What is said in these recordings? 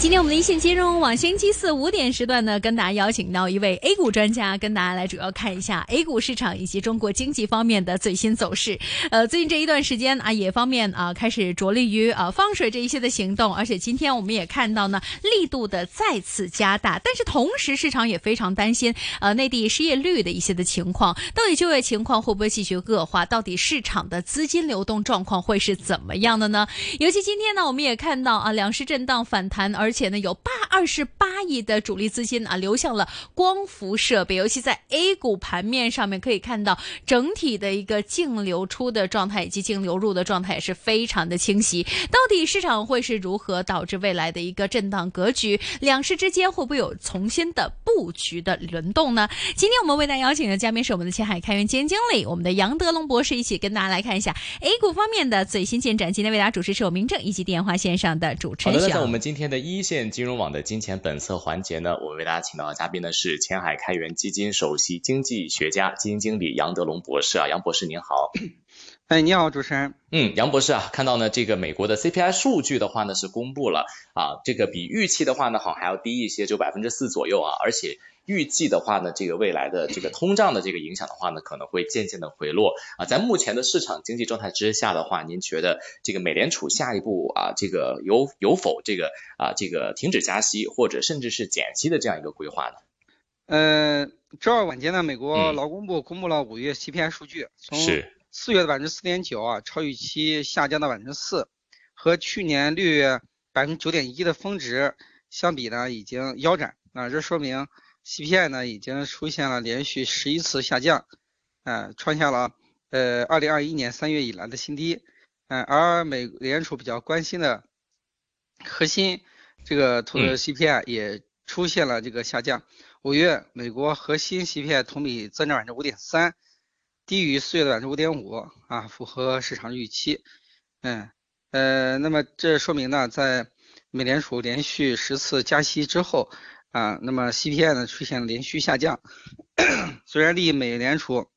今天我们的一线金融网星期四五点时段呢，跟大家邀请到一位 A 股专家，跟大家来主要看一下 A 股市场以及中国经济方面的最新走势。呃，最近这一段时间啊，也方面啊开始着力于啊放水这一些的行动，而且今天我们也看到呢，力度的再次加大。但是同时，市场也非常担心呃内地失业率的一些的情况，到底就业情况会不会继续恶化？到底市场的资金流动状况会是怎么样的呢？尤其今天呢，我们也看到啊两市震荡反弹，而且呢有八二十八亿的主力资金啊流向了光伏设备，尤其在 A 股盘面上面可以看到整体的一个净流出的状态以及净流入的状态也是非常的清晰。到底市场会是如何导致未来的一个震荡格局？两市之间会不会有重新的布局的轮动呢？今天我们为大家邀请的嘉宾是我们的前海开源基金经理，我们的杨德龙博士，一起跟大家来看一下 A 股方面的最新进展。今天为大家主持是我明正以及电话线上的主持人。好的，那在我们今天的一线金融网的金钱本色环节呢，我为大家请到的嘉宾呢是前海开源基金首席经济学家、基金经理杨德龙博士啊，杨博士您好。哎，你好，主持人。嗯，杨博士啊，看到呢这个美国的 CPI 数据的话呢是公布了啊，这个比预期的话呢好像还要低一些，就百分之四左右啊，而且预计的话呢，这个未来的这个通胀的这个影响的话呢，可能会渐渐的回落啊。在目前的市场经济状态之下的话，您觉得这个美联储下一步啊，这个有有否这个啊这个停止加息或者甚至是减息的这样一个规划呢？呃，周二晚间呢，美国劳工部公布了五月 CPI 数据，从四月的百分之四点九啊，超预期下降到百分之四，和去年六月百分之九点一的峰值相比呢，已经腰斩啊，这说明。CPI 呢已经出现了连续十一次下降，呃，创下了呃二零二一年三月以来的新低，嗯，而美联储比较关心的核心这个通 CPI 也出现了这个下降，五月美国核心 CPI 同比增长百分之五点三，低于四月的百分之五点五啊，符合市场预期，嗯，呃，那么这说明呢，在美联储连续十次加息之后。啊，那么 CPI 呢出现了连续下降，虽然离美联储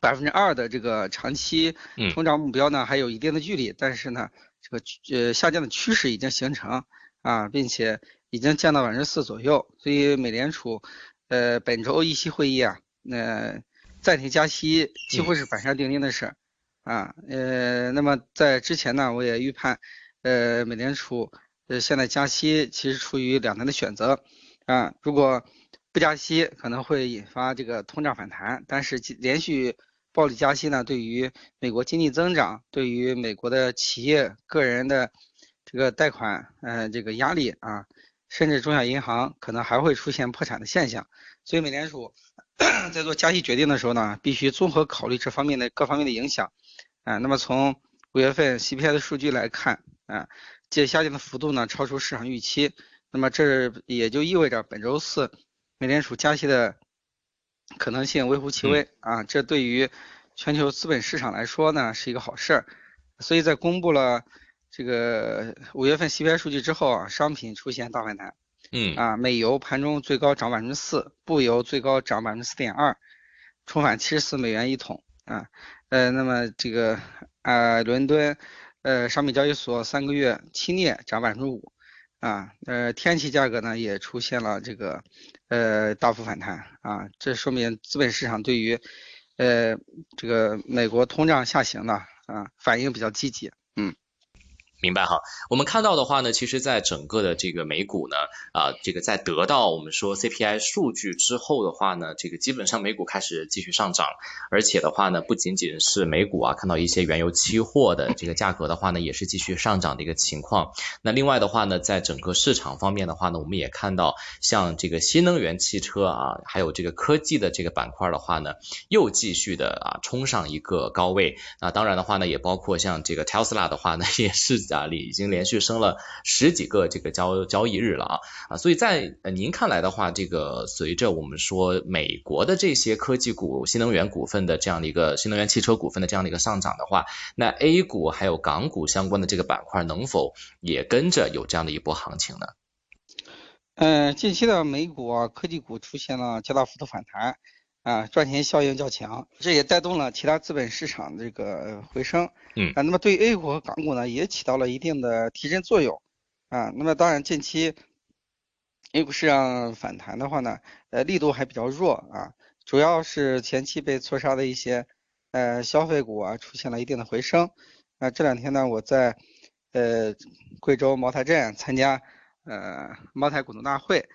百分之二的这个长期通胀目标呢还有一定的距离，但是呢，这个呃下降的趋势已经形成啊，并且已经降到百分之四左右，所以美联储呃本周议息会议啊，那暂停加息几乎是板上钉钉的事啊，呃，那么在之前呢，我也预判呃美联储。呃，现在加息其实处于两难的选择，啊，如果不加息，可能会引发这个通胀反弹，但是连续暴力加息呢，对于美国经济增长，对于美国的企业、个人的这个贷款，嗯，这个压力啊，甚至中小银行可能还会出现破产的现象，所以美联储 在做加息决定的时候呢，必须综合考虑这方面的各方面的影响，啊，那么从五月份 CPI 的数据来看，啊。这下降的幅度呢超出市场预期，那么这也就意味着本周四美联储加息的可能性微乎其微啊，这对于全球资本市场来说呢是一个好事儿，所以在公布了这个五月份 CPI 数据之后啊，商品出现大反弹，嗯。啊，美油盘中最高涨百分之四，布油最高涨百分之四点二，重返七十四美元一桶啊，呃，那么这个啊伦敦。呃，商品交易所三个月期镍涨百分之五，啊，呃，天气价格呢也出现了这个呃大幅反弹，啊，这说明资本市场对于呃这个美国通胀下行呢啊反应比较积极，明白哈，我们看到的话呢，其实，在整个的这个美股呢，啊，这个在得到我们说 CPI 数据之后的话呢，这个基本上美股开始继续上涨，而且的话呢，不仅仅是美股啊，看到一些原油期货的这个价格的话呢，也是继续上涨的一个情况。那另外的话呢，在整个市场方面的话呢，我们也看到像这个新能源汽车啊，还有这个科技的这个板块的话呢，又继续的啊冲上一个高位。那当然的话呢，也包括像这个 Tesla 的话呢，也是。啊，里已经连续升了十几个这个交交易日了啊啊，所以在您看来的话，这个随着我们说美国的这些科技股、新能源股份的这样的一个新能源汽车股份的这样的一个上涨的话，那 A 股还有港股相关的这个板块能否也跟着有这样的一波行情呢？嗯，近期的美股啊，科技股出现了较大幅度反弹。啊，赚钱效应较强，这也带动了其他资本市场这个回升。嗯，啊，那么对 A 股和港股呢，也起到了一定的提振作用。啊。那么当然近期 A 股市场反弹的话呢，呃力度还比较弱啊，主要是前期被错杀的一些呃消费股啊出现了一定的回升。那这两天呢，我在呃贵州茅台镇参加呃茅台股东大会，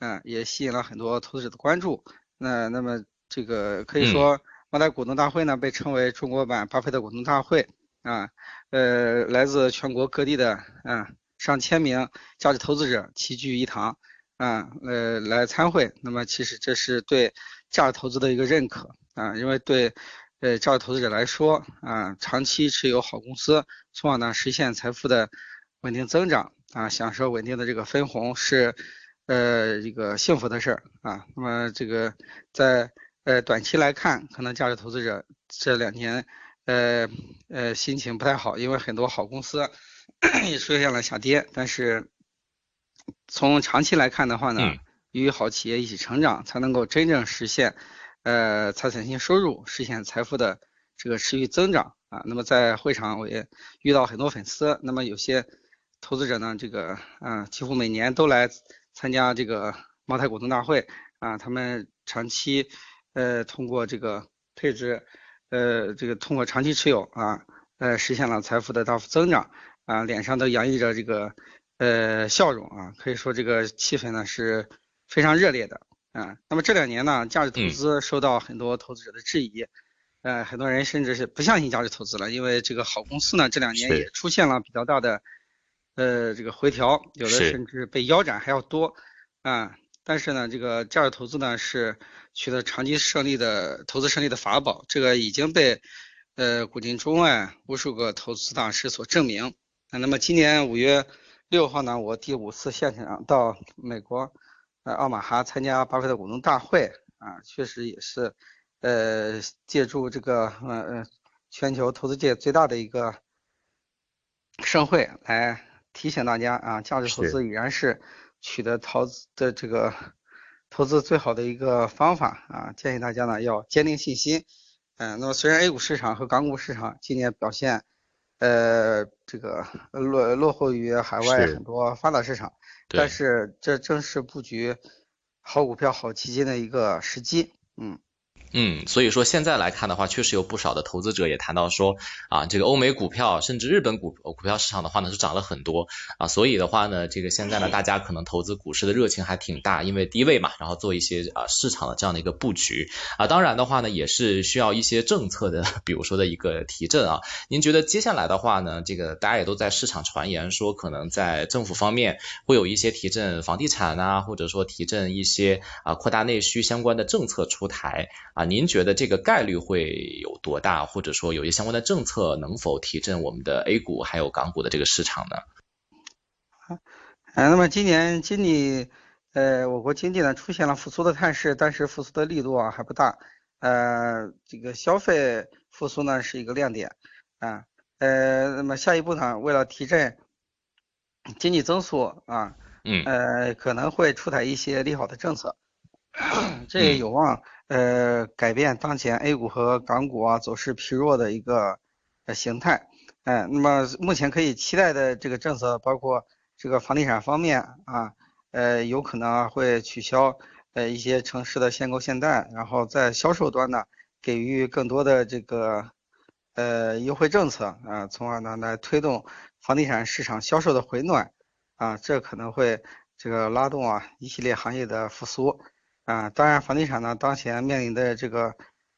嗯，也吸引了很多投资者的关注。那那么这个可以说。茅台股东大会呢，被称为中国版巴菲特股东大会啊，呃，来自全国各地的啊上千名价值投资者齐聚一堂啊，呃，来参会。那么其实这是对价值投资的一个认可啊，因为对呃价值投资者来说啊，长期持有好公司，从而呢实现财富的稳定增长啊，享受稳定的这个分红是呃一个幸福的事儿啊。那么这个在呃，短期来看，可能价值投资者这两年，呃呃，心情不太好，因为很多好公司也出现了下跌。但是从长期来看的话呢，与好企业一起成长，才能够真正实现呃财产性收入，实现财富的这个持续增长啊。那么在会场我也遇到很多粉丝，那么有些投资者呢，这个啊，几乎每年都来参加这个茅台股东大会啊，他们长期。呃，通过这个配置，呃，这个通过长期持有啊，呃，实现了财富的大幅增长啊，脸上都洋溢着这个呃笑容啊，可以说这个气氛呢是非常热烈的啊。那么这两年呢，价值投资受到很多投资者的质疑，呃，很多人甚至是不相信价值投资了，因为这个好公司呢这两年也出现了比较大的呃这个回调，有的甚至被腰斩还要多啊。但是呢，这个价值投资呢是取得长期胜利的投资胜利的法宝，这个已经被呃古今中外无数个投资大师所证明。那么今年五月六号呢，我第五次现场到美国呃奥马哈参加巴菲特股东大会啊，确实也是呃借助这个呃呃全球投资界最大的一个盛会来提醒大家啊，价值投资已然是。取得投资的这个投资最好的一个方法啊，建议大家呢要坚定信心。嗯，那么虽然 A 股市场和港股市场今年表现，呃，这个落落后于海外很多发达市场，但是这正是布局好股票、好基金的一个时机。嗯。嗯，所以说现在来看的话，确实有不少的投资者也谈到说，啊，这个欧美股票甚至日本股股票市场的话呢是涨了很多啊，所以的话呢，这个现在呢大家可能投资股市的热情还挺大，因为低位嘛，然后做一些啊市场的这样的一个布局啊，当然的话呢也是需要一些政策的，比如说的一个提振啊。您觉得接下来的话呢，这个大家也都在市场传言说，可能在政府方面会有一些提振房地产啊，或者说提振一些啊扩大内需相关的政策出台啊。您觉得这个概率会有多大？或者说有一些相关的政策能否提振我们的 A 股还有港股的这个市场呢？啊，那么今年经济，呃，我国经济呢出现了复苏的态势，但是复苏的力度啊还不大。呃，这个消费复苏呢是一个亮点啊。呃，那么下一步呢，为了提振经济增速啊，嗯，呃，可能会出台一些利好的政策，这也有望。呃，改变当前 A 股和港股啊走势疲弱的一个呃形态，哎，那么目前可以期待的这个政策包括这个房地产方面啊，呃，有可能啊会取消呃一些城市的限购限贷，然后在销售端呢给予更多的这个呃优惠政策啊，从而呢来推动房地产市场销售的回暖啊，这可能会这个拉动啊一系列行业的复苏。啊，当然，房地产呢，当前面临的这个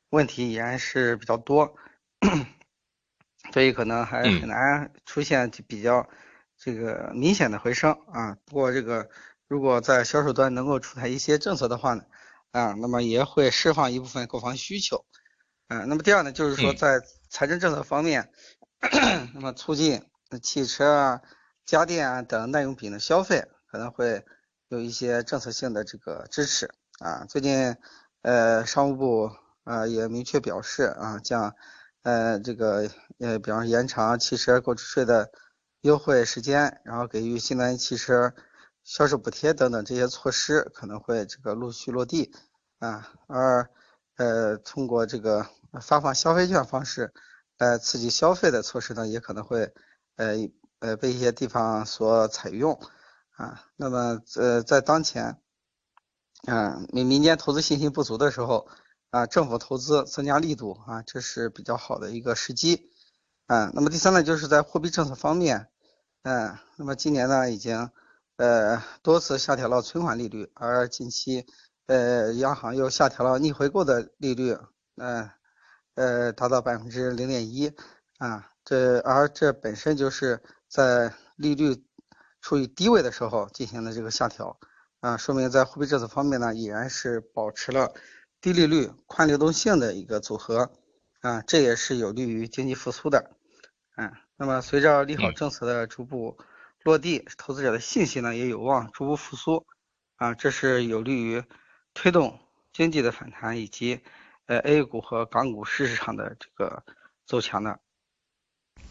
问题依然是比较多，所以可能还很难出现比较这个明显的回升啊。不过，这个如果在销售端能够出台一些政策的话呢，啊，那么也会释放一部分购房需求。啊，那么第二呢，就是说在财政政策方面，那么促进汽车啊、家电啊等耐用品的消费，可能会有一些政策性的这个支持。啊，最近，呃，商务部啊也明确表示啊，将，呃，这个呃，比方延长汽车购置税的优惠时间，然后给予新能源汽车销售补贴等等这些措施可能会这个陆续落地啊，而呃，通过这个发放消费券方式来刺激消费的措施呢，也可能会呃呃被一些地方所采用啊。那么呃在当前，嗯民民间投资信心不足的时候啊，政府投资增加力度啊，这是比较好的一个时机。嗯，那么第三呢，就是在货币政策方面，嗯，那么今年呢已经呃多次下调了存款利率，而近期呃央行又下调了逆回购的利率，嗯呃达到百分之零点一啊，这而这本身就是在利率处于低位的时候进行的这个下调啊，说明在货币政策方面呢依然是保持了低利率、宽流动性的一个组合。啊，这也是有利于经济复苏的，嗯，那么随着利好政策的逐步落地，投资者的信心呢也有望逐步复苏，啊，这是有利于推动经济的反弹以及呃 A 股和港股市场的这个走强的。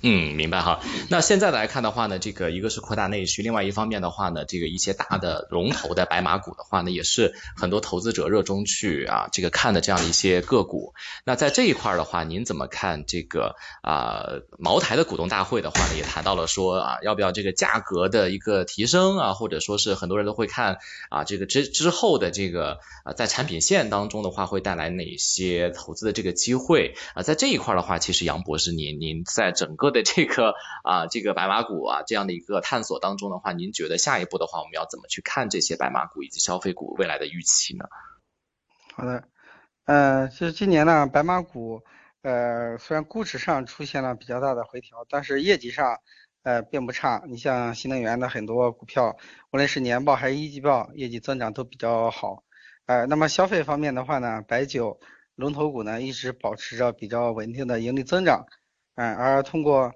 嗯，明白哈。那现在来看的话呢，这个一个是扩大内需，另外一方面的话呢，这个一些大的龙头的白马股的话呢，也是很多投资者热衷去啊这个看的这样的一些个股。那在这一块的话，您怎么看这个啊茅台的股东大会的话呢，也谈到了说啊，要不要这个价格的一个提升啊，或者说是很多人都会看啊这个之之后的这个啊在产品线当中的话会带来哪些投资的这个机会啊？在这一块的话，其实杨博士您您在整个的这个啊，这个白马股啊，这样的一个探索当中的话，您觉得下一步的话，我们要怎么去看这些白马股以及消费股未来的预期呢？好的，呃，其实今年呢，白马股呃，虽然估值上出现了比较大的回调，但是业绩上呃并不差。你像新能源的很多股票，无论是年报还是一季报，业绩增长都比较好。呃，那么消费方面的话呢，白酒龙头股呢一直保持着比较稳定的盈利增长。嗯，而通过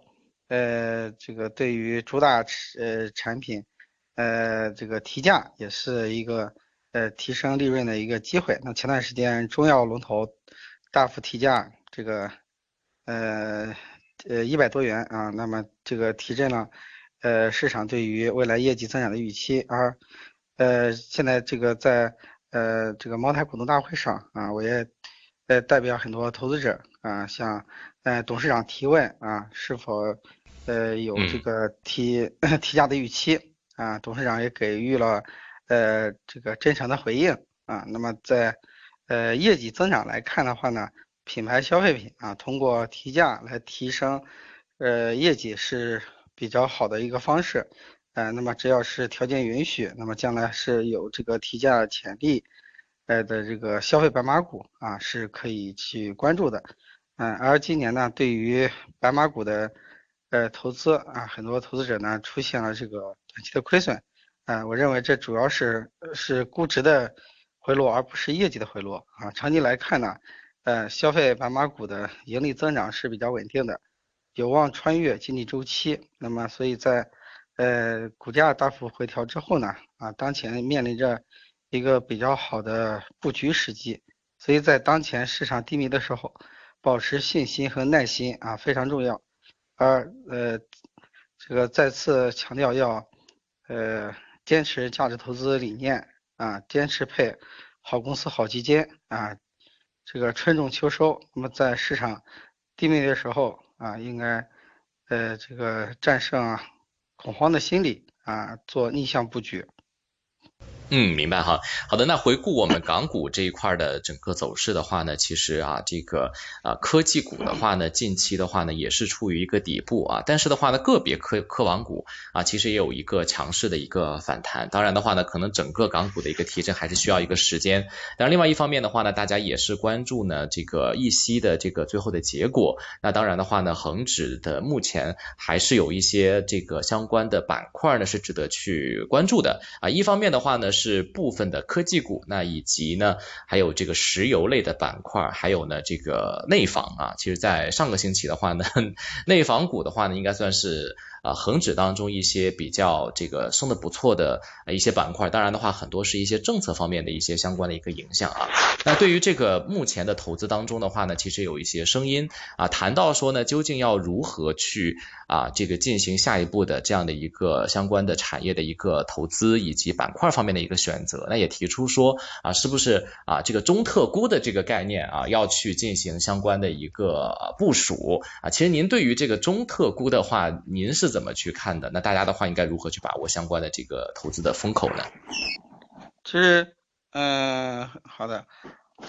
呃这个对于主打呃产品呃这个提价也是一个呃提升利润的一个机会。那前段时间中药龙头大幅提价，这个呃呃一百多元啊，那么这个提振了呃市场对于未来业绩增长的预期。而呃现在这个在呃这个茅台股东大会上啊，我也呃代表很多投资者啊向。呃，董事长提问啊，是否呃有这个提 提价的预期啊？董事长也给予了呃这个真诚的回应啊。那么在呃业绩增长来看的话呢，品牌消费品啊，通过提价来提升呃业绩是比较好的一个方式。呃，那么只要是条件允许，那么将来是有这个提价潜力呃的这个消费白马股啊，是可以去关注的。嗯，而今年呢，对于白马股的呃投资啊，很多投资者呢出现了这个短期的亏损，啊，我认为这主要是是估值的回落，而不是业绩的回落啊。长期来看呢，呃，消费白马股的盈利增长是比较稳定的，有望穿越经济周期。那么，所以在呃股价大幅回调之后呢，啊，当前面临着一个比较好的布局时机，所以在当前市场低迷的时候。保持信心和耐心啊非常重要，而呃这个再次强调要呃坚持价值投资理念啊，坚持配好公司好基金啊，这个春种秋收。那么在市场低迷的时候啊，应该呃这个战胜啊恐慌的心理啊，做逆向布局。嗯，明白哈。好的，那回顾我们港股这一块的整个走势的话呢，其实啊，这个啊科技股的话呢，近期的话呢也是处于一个底部啊，但是的话呢，个别科科网股啊，其实也有一个强势的一个反弹。当然的话呢，可能整个港股的一个提振还是需要一个时间。当然，另外一方面的话呢，大家也是关注呢这个议息的这个最后的结果。那当然的话呢，恒指的目前还是有一些这个相关的板块呢是值得去关注的啊。一方面的话呢。是部分的科技股，那以及呢，还有这个石油类的板块，还有呢这个内房啊。其实，在上个星期的话呢，内房股的话呢，应该算是。啊，恒指当中一些比较这个升的不错的一些板块，当然的话，很多是一些政策方面的一些相关的一个影响啊。那对于这个目前的投资当中的话呢，其实有一些声音啊，谈到说呢，究竟要如何去啊这个进行下一步的这样的一个相关的产业的一个投资以及板块方面的一个选择，那也提出说啊，是不是啊这个中特估的这个概念啊，要去进行相关的一个部署啊？其实您对于这个中特估的话，您是怎怎么去看的？那大家的话应该如何去把握相关的这个投资的风口呢？其实，嗯，好的，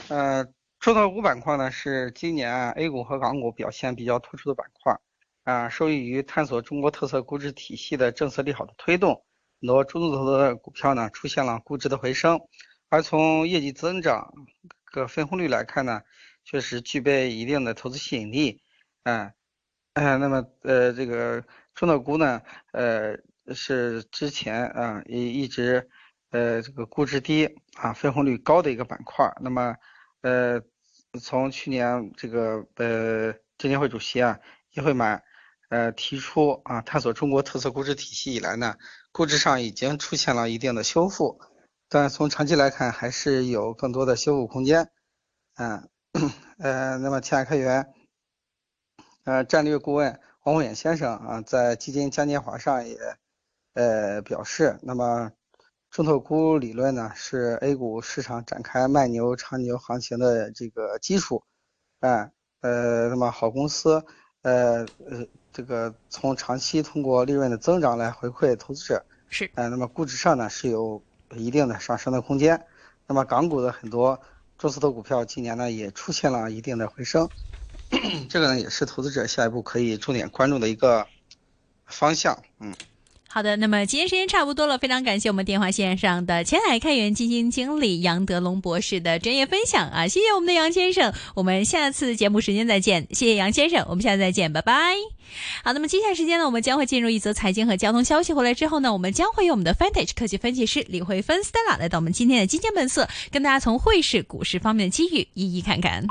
呃，中特股板块呢是今年 A 股和港股表现比较突出的板块，啊，受益于探索中国特色估值体系的政策利好的推动，很多中字头的股票呢出现了估值的回升，而从业绩增长、个分红率来看呢，确实具备一定的投资吸引力，嗯，嗯，那么呃，这个中特估呢，呃，是之前啊一一直。呃，这个估值低啊，分红率高的一个板块。那么，呃，从去年这个呃证监会主席啊，叶慧满呃提出啊，探索中国特色估值体系以来呢，估值上已经出现了一定的修复，但从长期来看，还是有更多的修复空间。嗯，呃，那么前海开源呃战略顾问王文远先生啊，在基金嘉年华上也呃表示，那么。中特估理论呢，是 A 股市场展开慢牛长牛行情的这个基础，哎，呃，那么好公司，呃呃，这个从长期通过利润的增长来回馈投资者，是，哎，那么估值上呢是有一定的上升的空间，那么港股的很多中字头股票今年呢也出现了一定的回升，这个呢也是投资者下一步可以重点关注的一个方向，嗯。好的，那么今天时间差不多了，非常感谢我们电话线上的前海开源基金经理杨德龙博士的专业分享啊，谢谢我们的杨先生，我们下次节目时间再见，谢谢杨先生，我们下次再见，拜拜。好，那么接下来时间呢，我们将会进入一则财经和交通消息，回来之后呢，我们将会有我们的 Fantage 科技分析师李慧芬 Stella 来到我们今天的基金本色，跟大家从汇市、股市方面的机遇一一看看。